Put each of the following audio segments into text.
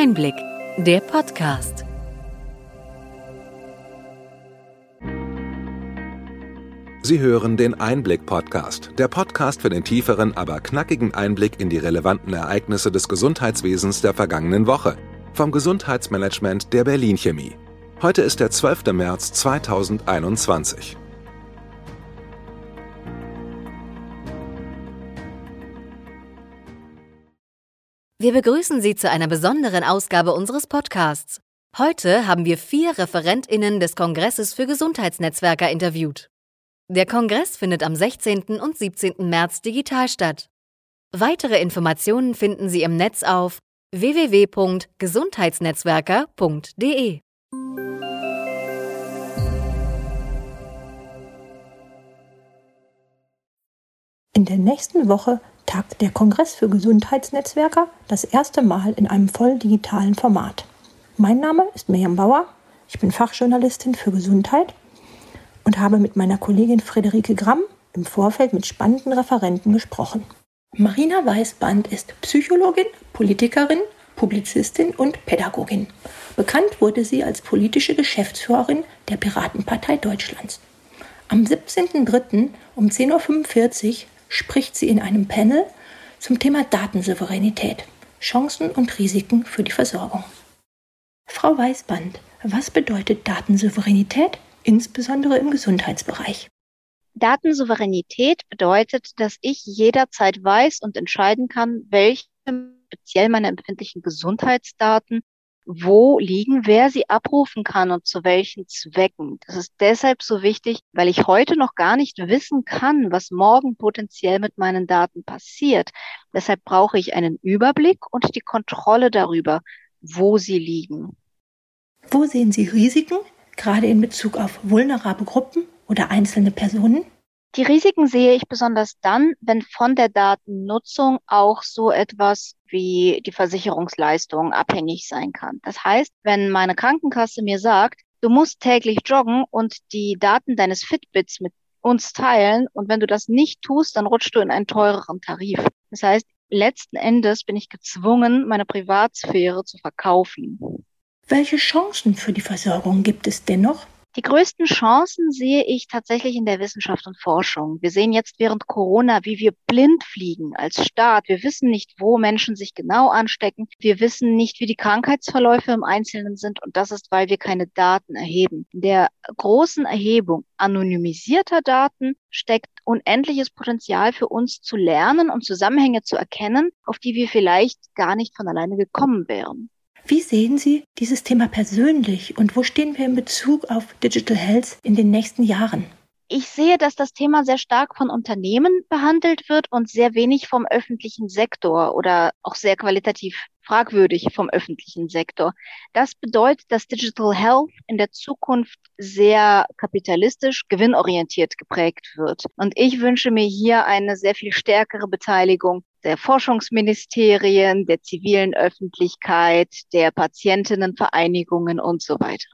Einblick, der Podcast. Sie hören den Einblick-Podcast, der Podcast für den tieferen, aber knackigen Einblick in die relevanten Ereignisse des Gesundheitswesens der vergangenen Woche vom Gesundheitsmanagement der Berlin Chemie. Heute ist der 12. März 2021. Wir begrüßen Sie zu einer besonderen Ausgabe unseres Podcasts. Heute haben wir vier ReferentInnen des Kongresses für Gesundheitsnetzwerker interviewt. Der Kongress findet am 16. und 17. März digital statt. Weitere Informationen finden Sie im Netz auf www.gesundheitsnetzwerker.de. In der nächsten Woche tagt der Kongress für Gesundheitsnetzwerker das erste Mal in einem voll digitalen Format. Mein Name ist Miriam Bauer, ich bin Fachjournalistin für Gesundheit und habe mit meiner Kollegin Friederike Gramm im Vorfeld mit spannenden Referenten gesprochen. Marina Weißband ist Psychologin, Politikerin, Publizistin und Pädagogin. Bekannt wurde sie als politische Geschäftsführerin der Piratenpartei Deutschlands. Am 17.03. um 10.45 Uhr spricht sie in einem Panel zum Thema Datensouveränität, Chancen und Risiken für die Versorgung. Frau Weißband, was bedeutet Datensouveränität, insbesondere im Gesundheitsbereich? Datensouveränität bedeutet, dass ich jederzeit weiß und entscheiden kann, welche speziell meine empfindlichen Gesundheitsdaten wo liegen, wer sie abrufen kann und zu welchen Zwecken. Das ist deshalb so wichtig, weil ich heute noch gar nicht wissen kann, was morgen potenziell mit meinen Daten passiert. Deshalb brauche ich einen Überblick und die Kontrolle darüber, wo sie liegen. Wo sehen Sie Risiken, gerade in Bezug auf vulnerable Gruppen oder einzelne Personen? Die Risiken sehe ich besonders dann, wenn von der Datennutzung auch so etwas wie die Versicherungsleistung abhängig sein kann. Das heißt, wenn meine Krankenkasse mir sagt, du musst täglich joggen und die Daten deines Fitbits mit uns teilen und wenn du das nicht tust, dann rutschst du in einen teureren Tarif. Das heißt, letzten Endes bin ich gezwungen, meine Privatsphäre zu verkaufen. Welche Chancen für die Versorgung gibt es dennoch? Die größten Chancen sehe ich tatsächlich in der Wissenschaft und Forschung. Wir sehen jetzt während Corona, wie wir blind fliegen als Staat. Wir wissen nicht, wo Menschen sich genau anstecken. Wir wissen nicht, wie die Krankheitsverläufe im Einzelnen sind. Und das ist, weil wir keine Daten erheben. In der großen Erhebung anonymisierter Daten steckt unendliches Potenzial für uns zu lernen und Zusammenhänge zu erkennen, auf die wir vielleicht gar nicht von alleine gekommen wären. Wie sehen Sie dieses Thema persönlich und wo stehen wir in Bezug auf Digital Health in den nächsten Jahren? Ich sehe, dass das Thema sehr stark von Unternehmen behandelt wird und sehr wenig vom öffentlichen Sektor oder auch sehr qualitativ fragwürdig vom öffentlichen Sektor. Das bedeutet, dass Digital Health in der Zukunft sehr kapitalistisch, gewinnorientiert geprägt wird. Und ich wünsche mir hier eine sehr viel stärkere Beteiligung der Forschungsministerien, der zivilen Öffentlichkeit, der Patientinnenvereinigungen und so weiter.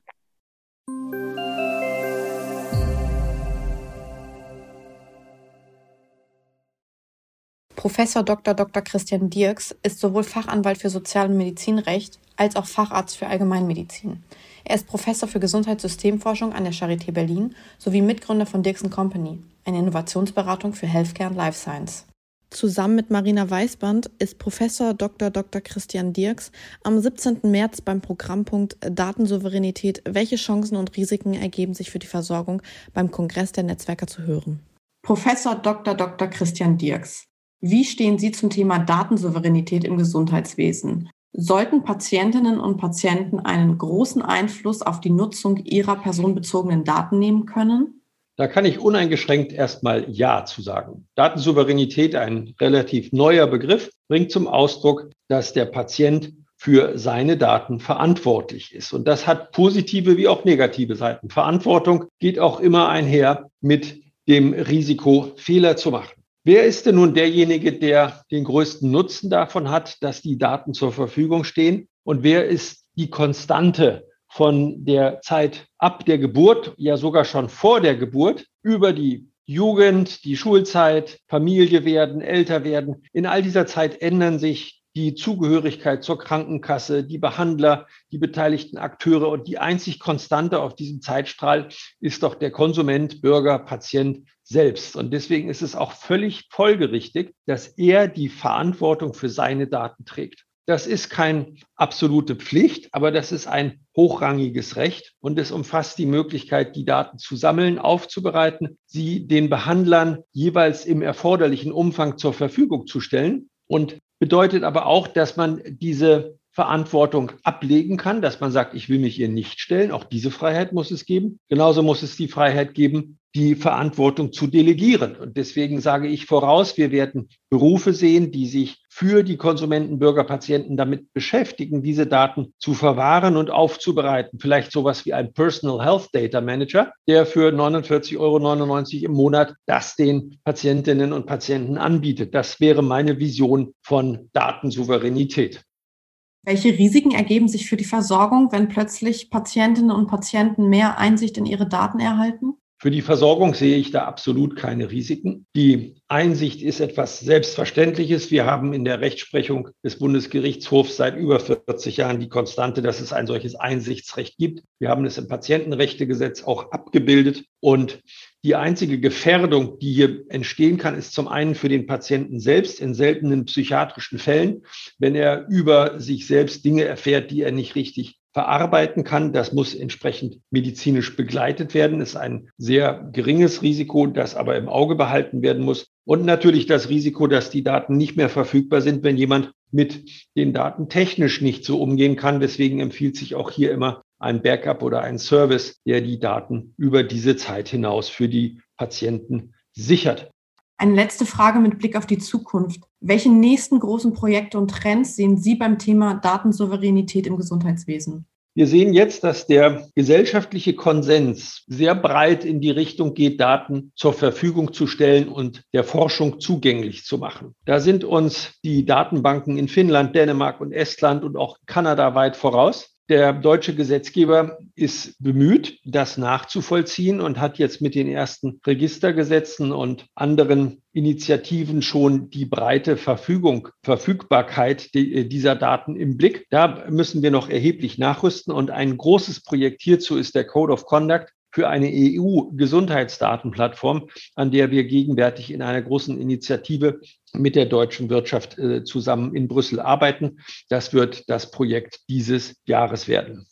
Professor Dr. Dr. Christian Dirks ist sowohl Fachanwalt für Sozial- und Medizinrecht als auch Facharzt für Allgemeinmedizin. Er ist Professor für Gesundheitssystemforschung an der Charité Berlin sowie Mitgründer von Dirks Company, eine Innovationsberatung für Healthcare und Life Science. Zusammen mit Marina Weißband ist Professor Dr. Dr. Christian Dirks am 17. März beim Programmpunkt Datensouveränität, welche Chancen und Risiken ergeben sich für die Versorgung beim Kongress der Netzwerker zu hören. Professor Dr. Dr. Christian Dirks, wie stehen Sie zum Thema Datensouveränität im Gesundheitswesen? Sollten Patientinnen und Patienten einen großen Einfluss auf die Nutzung ihrer personenbezogenen Daten nehmen können? Da kann ich uneingeschränkt erstmal Ja zu sagen. Datensouveränität, ein relativ neuer Begriff, bringt zum Ausdruck, dass der Patient für seine Daten verantwortlich ist. Und das hat positive wie auch negative Seiten. Verantwortung geht auch immer einher mit dem Risiko, Fehler zu machen. Wer ist denn nun derjenige, der den größten Nutzen davon hat, dass die Daten zur Verfügung stehen? Und wer ist die Konstante von der Zeit ab der Geburt, ja sogar schon vor der Geburt, über die Jugend, die Schulzeit, Familie werden, älter werden. In all dieser Zeit ändern sich die Zugehörigkeit zur Krankenkasse, die Behandler, die beteiligten Akteure und die einzig Konstante auf diesem Zeitstrahl ist doch der Konsument, Bürger, Patient selbst. Und deswegen ist es auch völlig folgerichtig, dass er die Verantwortung für seine Daten trägt. Das ist keine absolute Pflicht, aber das ist ein hochrangiges Recht und es umfasst die Möglichkeit, die Daten zu sammeln, aufzubereiten, sie den Behandlern jeweils im erforderlichen Umfang zur Verfügung zu stellen und bedeutet aber auch, dass man diese Verantwortung ablegen kann, dass man sagt, ich will mich ihr nicht stellen. Auch diese Freiheit muss es geben. Genauso muss es die Freiheit geben, die Verantwortung zu delegieren. Und deswegen sage ich voraus, wir werden Berufe sehen, die sich für die Konsumenten, Bürger, Patienten damit beschäftigen, diese Daten zu verwahren und aufzubereiten. Vielleicht sowas wie ein Personal Health Data Manager, der für 49,99 Euro im Monat das den Patientinnen und Patienten anbietet. Das wäre meine Vision von Datensouveränität. Welche Risiken ergeben sich für die Versorgung, wenn plötzlich Patientinnen und Patienten mehr Einsicht in ihre Daten erhalten? Für die Versorgung sehe ich da absolut keine Risiken. Die Einsicht ist etwas Selbstverständliches. Wir haben in der Rechtsprechung des Bundesgerichtshofs seit über 40 Jahren die Konstante, dass es ein solches Einsichtsrecht gibt. Wir haben es im Patientenrechtegesetz auch abgebildet. Und die einzige Gefährdung, die hier entstehen kann, ist zum einen für den Patienten selbst in seltenen psychiatrischen Fällen, wenn er über sich selbst Dinge erfährt, die er nicht richtig verarbeiten kann. Das muss entsprechend medizinisch begleitet werden. Das ist ein sehr geringes Risiko, das aber im Auge behalten werden muss. Und natürlich das Risiko, dass die Daten nicht mehr verfügbar sind, wenn jemand mit den Daten technisch nicht so umgehen kann. Deswegen empfiehlt sich auch hier immer ein Backup oder ein Service, der die Daten über diese Zeit hinaus für die Patienten sichert. Eine letzte Frage mit Blick auf die Zukunft. Welche nächsten großen Projekte und Trends sehen Sie beim Thema Datensouveränität im Gesundheitswesen? Wir sehen jetzt, dass der gesellschaftliche Konsens sehr breit in die Richtung geht, Daten zur Verfügung zu stellen und der Forschung zugänglich zu machen. Da sind uns die Datenbanken in Finnland, Dänemark und Estland und auch Kanada weit voraus. Der deutsche Gesetzgeber ist bemüht, das nachzuvollziehen und hat jetzt mit den ersten Registergesetzen und anderen Initiativen schon die breite Verfügung, Verfügbarkeit äh, dieser Daten im Blick. Da müssen wir noch erheblich nachrüsten und ein großes Projekt hierzu ist der Code of Conduct, für eine EU-Gesundheitsdatenplattform, an der wir gegenwärtig in einer großen Initiative mit der deutschen Wirtschaft äh, zusammen in Brüssel arbeiten. Das wird das Projekt dieses Jahres werden.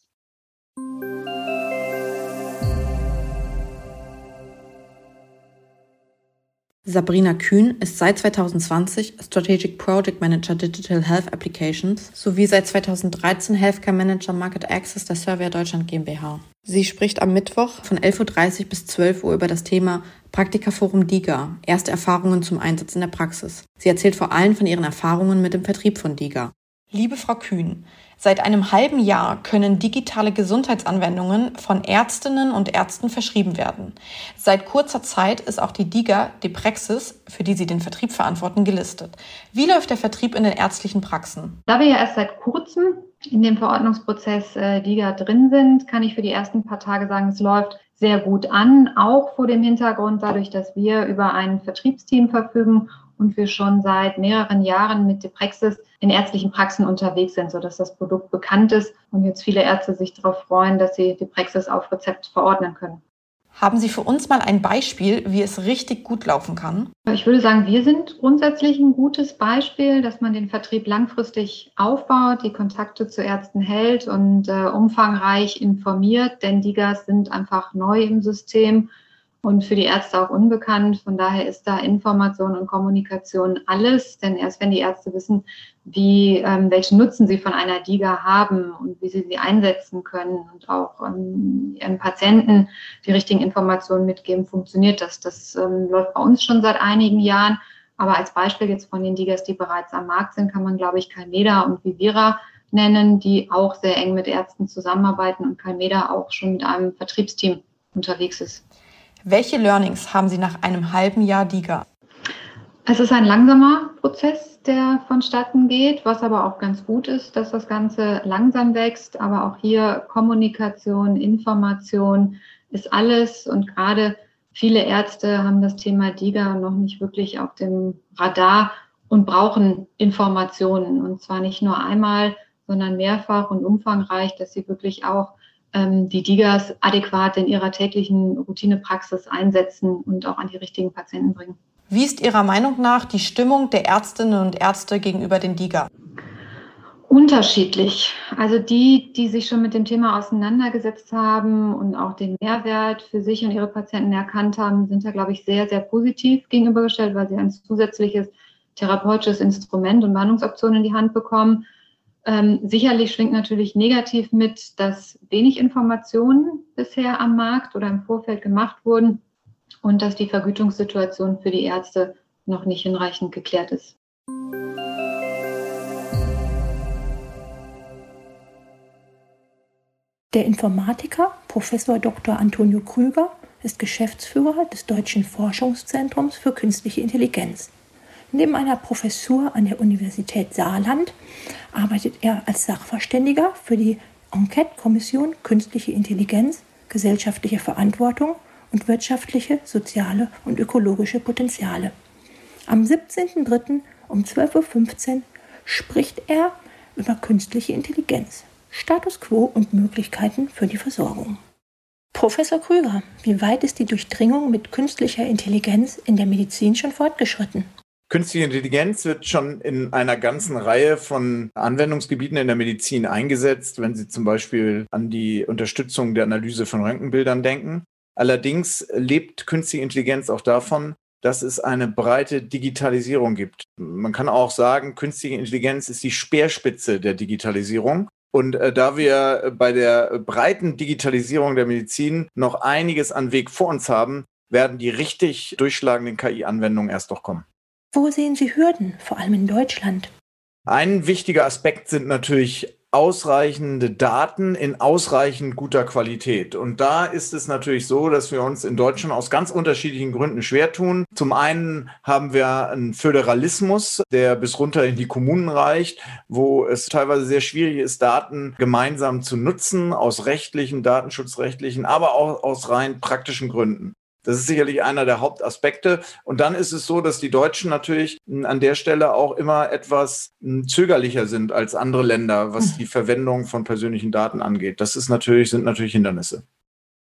Sabrina Kühn ist seit 2020 Strategic Project Manager Digital Health Applications sowie seit 2013 Healthcare Manager Market Access der Surveyor Deutschland GmbH. Sie spricht am Mittwoch von 11.30 Uhr bis 12 Uhr über das Thema Praktikaforum DIGA, erste Erfahrungen zum Einsatz in der Praxis. Sie erzählt vor allem von ihren Erfahrungen mit dem Vertrieb von DIGA. Liebe Frau Kühn, Seit einem halben Jahr können digitale Gesundheitsanwendungen von Ärztinnen und Ärzten verschrieben werden. Seit kurzer Zeit ist auch die DIGA, die Praxis, für die Sie den Vertrieb verantworten, gelistet. Wie läuft der Vertrieb in den ärztlichen Praxen? Da wir ja erst seit kurzem in dem Verordnungsprozess äh, DIGA drin sind, kann ich für die ersten paar Tage sagen, es läuft sehr gut an, auch vor dem Hintergrund dadurch, dass wir über ein Vertriebsteam verfügen und wir schon seit mehreren Jahren mit Deprexis in ärztlichen Praxen unterwegs sind, sodass das Produkt bekannt ist und jetzt viele Ärzte sich darauf freuen, dass sie Deprexis auf Rezept verordnen können. Haben Sie für uns mal ein Beispiel, wie es richtig gut laufen kann? Ich würde sagen, wir sind grundsätzlich ein gutes Beispiel, dass man den Vertrieb langfristig aufbaut, die Kontakte zu Ärzten hält und äh, umfangreich informiert, denn die Gas sind einfach neu im System und für die Ärzte auch unbekannt. Von daher ist da Information und Kommunikation alles, denn erst wenn die Ärzte wissen, wie, ähm, welchen Nutzen sie von einer DIGA haben und wie sie sie einsetzen können und auch ähm, ihren Patienten die richtigen Informationen mitgeben, funktioniert das. Das ähm, läuft bei uns schon seit einigen Jahren. Aber als Beispiel jetzt von den DIGAs, die bereits am Markt sind, kann man, glaube ich, Calmeda und Vivira nennen, die auch sehr eng mit Ärzten zusammenarbeiten und Calmeda auch schon mit einem Vertriebsteam unterwegs ist. Welche Learnings haben Sie nach einem halben Jahr DIGA? Es ist ein langsamer Prozess, der vonstatten geht, was aber auch ganz gut ist, dass das Ganze langsam wächst. Aber auch hier Kommunikation, Information ist alles. Und gerade viele Ärzte haben das Thema DIGA noch nicht wirklich auf dem Radar und brauchen Informationen. Und zwar nicht nur einmal, sondern mehrfach und umfangreich, dass sie wirklich auch die Digas adäquat in ihrer täglichen Routinepraxis einsetzen und auch an die richtigen Patienten bringen. Wie ist Ihrer Meinung nach die Stimmung der Ärztinnen und Ärzte gegenüber den DIGA? Unterschiedlich. Also die, die sich schon mit dem Thema auseinandergesetzt haben und auch den Mehrwert für sich und ihre Patienten erkannt haben, sind da, glaube ich, sehr, sehr positiv gegenübergestellt, weil sie ein zusätzliches therapeutisches Instrument und Behandlungsoptionen in die Hand bekommen. Ähm, sicherlich schwingt natürlich negativ mit, dass wenig Informationen bisher am Markt oder im Vorfeld gemacht wurden und dass die Vergütungssituation für die Ärzte noch nicht hinreichend geklärt ist. Der Informatiker Professor Dr. Antonio Krüger ist Geschäftsführer des Deutschen Forschungszentrums für künstliche Intelligenz. Neben einer Professur an der Universität Saarland arbeitet er als Sachverständiger für die Enquete-Kommission Künstliche Intelligenz, gesellschaftliche Verantwortung und wirtschaftliche, soziale und ökologische Potenziale. Am 17.03. um 12.15 Uhr spricht er über künstliche Intelligenz, Status quo und Möglichkeiten für die Versorgung. Professor Krüger, wie weit ist die Durchdringung mit künstlicher Intelligenz in der Medizin schon fortgeschritten? Künstliche Intelligenz wird schon in einer ganzen Reihe von Anwendungsgebieten in der Medizin eingesetzt, wenn Sie zum Beispiel an die Unterstützung der Analyse von Röntgenbildern denken. Allerdings lebt künstliche Intelligenz auch davon, dass es eine breite Digitalisierung gibt. Man kann auch sagen, künstliche Intelligenz ist die Speerspitze der Digitalisierung. Und äh, da wir bei der breiten Digitalisierung der Medizin noch einiges an Weg vor uns haben, werden die richtig durchschlagenden KI-Anwendungen erst noch kommen. Wo sehen Sie Hürden, vor allem in Deutschland? Ein wichtiger Aspekt sind natürlich ausreichende Daten in ausreichend guter Qualität. Und da ist es natürlich so, dass wir uns in Deutschland aus ganz unterschiedlichen Gründen schwer tun. Zum einen haben wir einen Föderalismus, der bis runter in die Kommunen reicht, wo es teilweise sehr schwierig ist, Daten gemeinsam zu nutzen, aus rechtlichen, datenschutzrechtlichen, aber auch aus rein praktischen Gründen. Das ist sicherlich einer der Hauptaspekte. Und dann ist es so, dass die Deutschen natürlich an der Stelle auch immer etwas hm, zögerlicher sind als andere Länder, was hm. die Verwendung von persönlichen Daten angeht. Das ist natürlich, sind natürlich Hindernisse.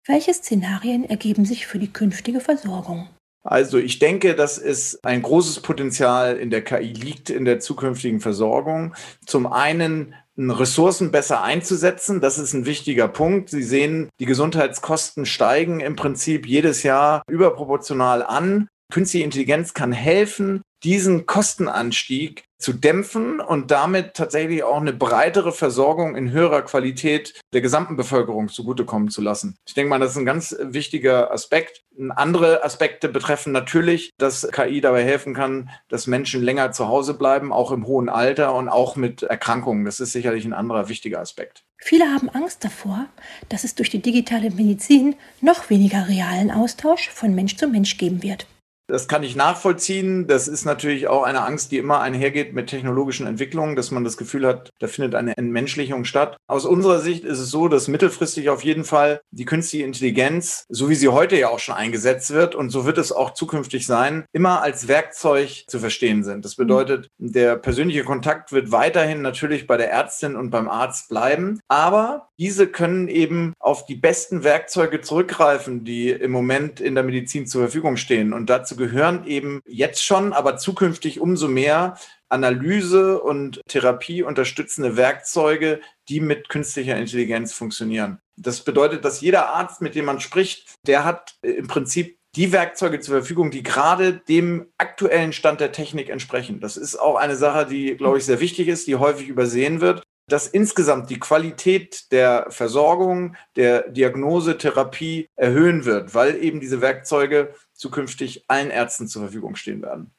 Welche Szenarien ergeben sich für die künftige Versorgung? Also ich denke, dass es ein großes Potenzial in der KI liegt in der zukünftigen Versorgung. Zum einen Ressourcen besser einzusetzen. Das ist ein wichtiger Punkt. Sie sehen, die Gesundheitskosten steigen im Prinzip jedes Jahr überproportional an. Künstliche Intelligenz kann helfen, diesen Kostenanstieg zu dämpfen und damit tatsächlich auch eine breitere Versorgung in höherer Qualität der gesamten Bevölkerung zugutekommen zu lassen. Ich denke mal, das ist ein ganz wichtiger Aspekt. Andere Aspekte betreffen natürlich, dass KI dabei helfen kann, dass Menschen länger zu Hause bleiben, auch im hohen Alter und auch mit Erkrankungen. Das ist sicherlich ein anderer wichtiger Aspekt. Viele haben Angst davor, dass es durch die digitale Medizin noch weniger realen Austausch von Mensch zu Mensch geben wird. Das kann ich nachvollziehen. Das ist natürlich auch eine Angst, die immer einhergeht mit technologischen Entwicklungen, dass man das Gefühl hat, da findet eine Entmenschlichung statt. Aus unserer Sicht ist es so, dass mittelfristig auf jeden Fall die künstliche Intelligenz, so wie sie heute ja auch schon eingesetzt wird und so wird es auch zukünftig sein, immer als Werkzeug zu verstehen sind. Das bedeutet, der persönliche Kontakt wird weiterhin natürlich bei der Ärztin und beim Arzt bleiben, aber diese können eben auf die besten Werkzeuge zurückgreifen, die im Moment in der Medizin zur Verfügung stehen. Und dazu gehören eben jetzt schon, aber zukünftig umso mehr Analyse und Therapie unterstützende Werkzeuge, die mit künstlicher Intelligenz funktionieren. Das bedeutet, dass jeder Arzt, mit dem man spricht, der hat im Prinzip die Werkzeuge zur Verfügung, die gerade dem aktuellen Stand der Technik entsprechen. Das ist auch eine Sache, die, glaube ich, sehr wichtig ist, die häufig übersehen wird dass insgesamt die Qualität der Versorgung, der Diagnose, Therapie erhöhen wird, weil eben diese Werkzeuge zukünftig allen Ärzten zur Verfügung stehen werden.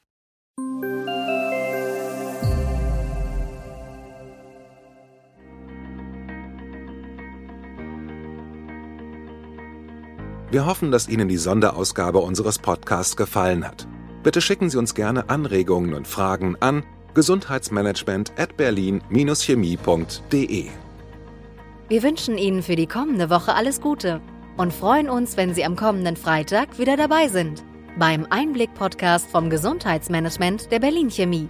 Wir hoffen, dass Ihnen die Sonderausgabe unseres Podcasts gefallen hat. Bitte schicken Sie uns gerne Anregungen und Fragen an gesundheitsmanagement at berlin-chemie.de. Wir wünschen Ihnen für die kommende Woche alles Gute und freuen uns, wenn Sie am kommenden Freitag wieder dabei sind beim Einblick-Podcast vom Gesundheitsmanagement der Berlin Chemie.